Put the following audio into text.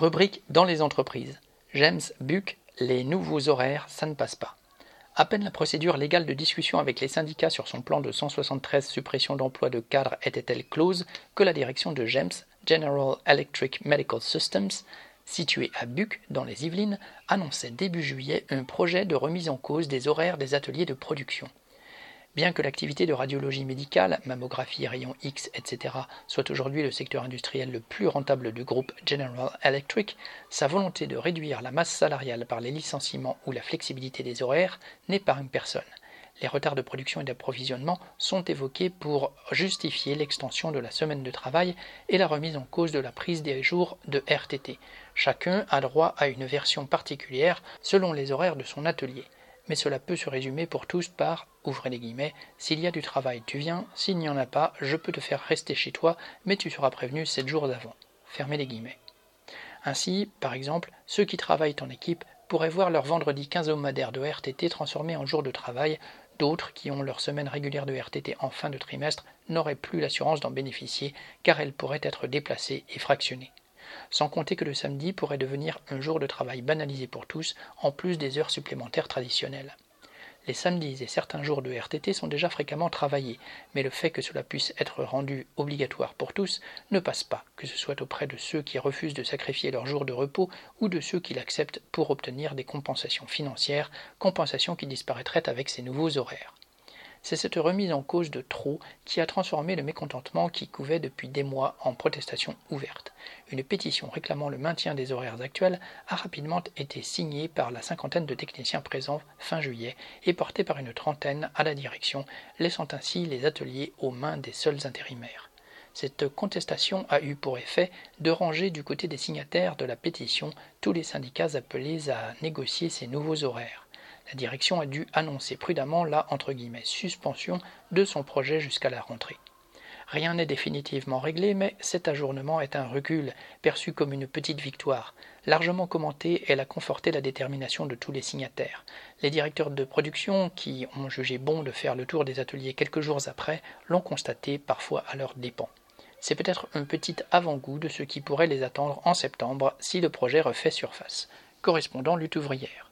Rubrique dans les entreprises. James Buck, les nouveaux horaires, ça ne passe pas. À peine la procédure légale de discussion avec les syndicats sur son plan de 173 suppressions d'emplois de cadres était-elle close que la direction de James, General Electric Medical Systems, située à Buc dans les Yvelines, annonçait début juillet un projet de remise en cause des horaires des ateliers de production. Bien que l'activité de radiologie médicale, mammographie, rayons X, etc., soit aujourd'hui le secteur industriel le plus rentable du groupe General Electric, sa volonté de réduire la masse salariale par les licenciements ou la flexibilité des horaires n'est pas une personne. Les retards de production et d'approvisionnement sont évoqués pour justifier l'extension de la semaine de travail et la remise en cause de la prise des jours de RTT. Chacun a droit à une version particulière selon les horaires de son atelier mais cela peut se résumer pour tous par, ouvrez les guillemets, s'il y a du travail, tu viens, s'il n'y en a pas, je peux te faire rester chez toi, mais tu seras prévenu sept jours avant. Fermez les guillemets. Ainsi, par exemple, ceux qui travaillent en équipe pourraient voir leur vendredi 15 hebdomadaire de RTT transformé en jour de travail, d'autres qui ont leur semaine régulière de RTT en fin de trimestre n'auraient plus l'assurance d'en bénéficier car elle pourrait être déplacée et fractionnée sans compter que le samedi pourrait devenir un jour de travail banalisé pour tous, en plus des heures supplémentaires traditionnelles. Les samedis et certains jours de RTT sont déjà fréquemment travaillés, mais le fait que cela puisse être rendu obligatoire pour tous ne passe pas, que ce soit auprès de ceux qui refusent de sacrifier leur jour de repos ou de ceux qui l'acceptent pour obtenir des compensations financières, compensations qui disparaîtraient avec ces nouveaux horaires. C'est cette remise en cause de trop qui a transformé le mécontentement qui couvait depuis des mois en protestation ouverte. Une pétition réclamant le maintien des horaires actuels a rapidement été signée par la cinquantaine de techniciens présents fin juillet et portée par une trentaine à la direction, laissant ainsi les ateliers aux mains des seuls intérimaires. Cette contestation a eu pour effet de ranger du côté des signataires de la pétition tous les syndicats appelés à négocier ces nouveaux horaires la direction a dû annoncer prudemment la entre suspension de son projet jusqu'à la rentrée. Rien n'est définitivement réglé, mais cet ajournement est un recul, perçu comme une petite victoire. Largement commenté, elle a conforté la détermination de tous les signataires. Les directeurs de production, qui ont jugé bon de faire le tour des ateliers quelques jours après, l'ont constaté, parfois à leurs dépens. C'est peut-être un petit avant-goût de ce qui pourrait les attendre en septembre si le projet refait surface. Correspondant lutte ouvrière.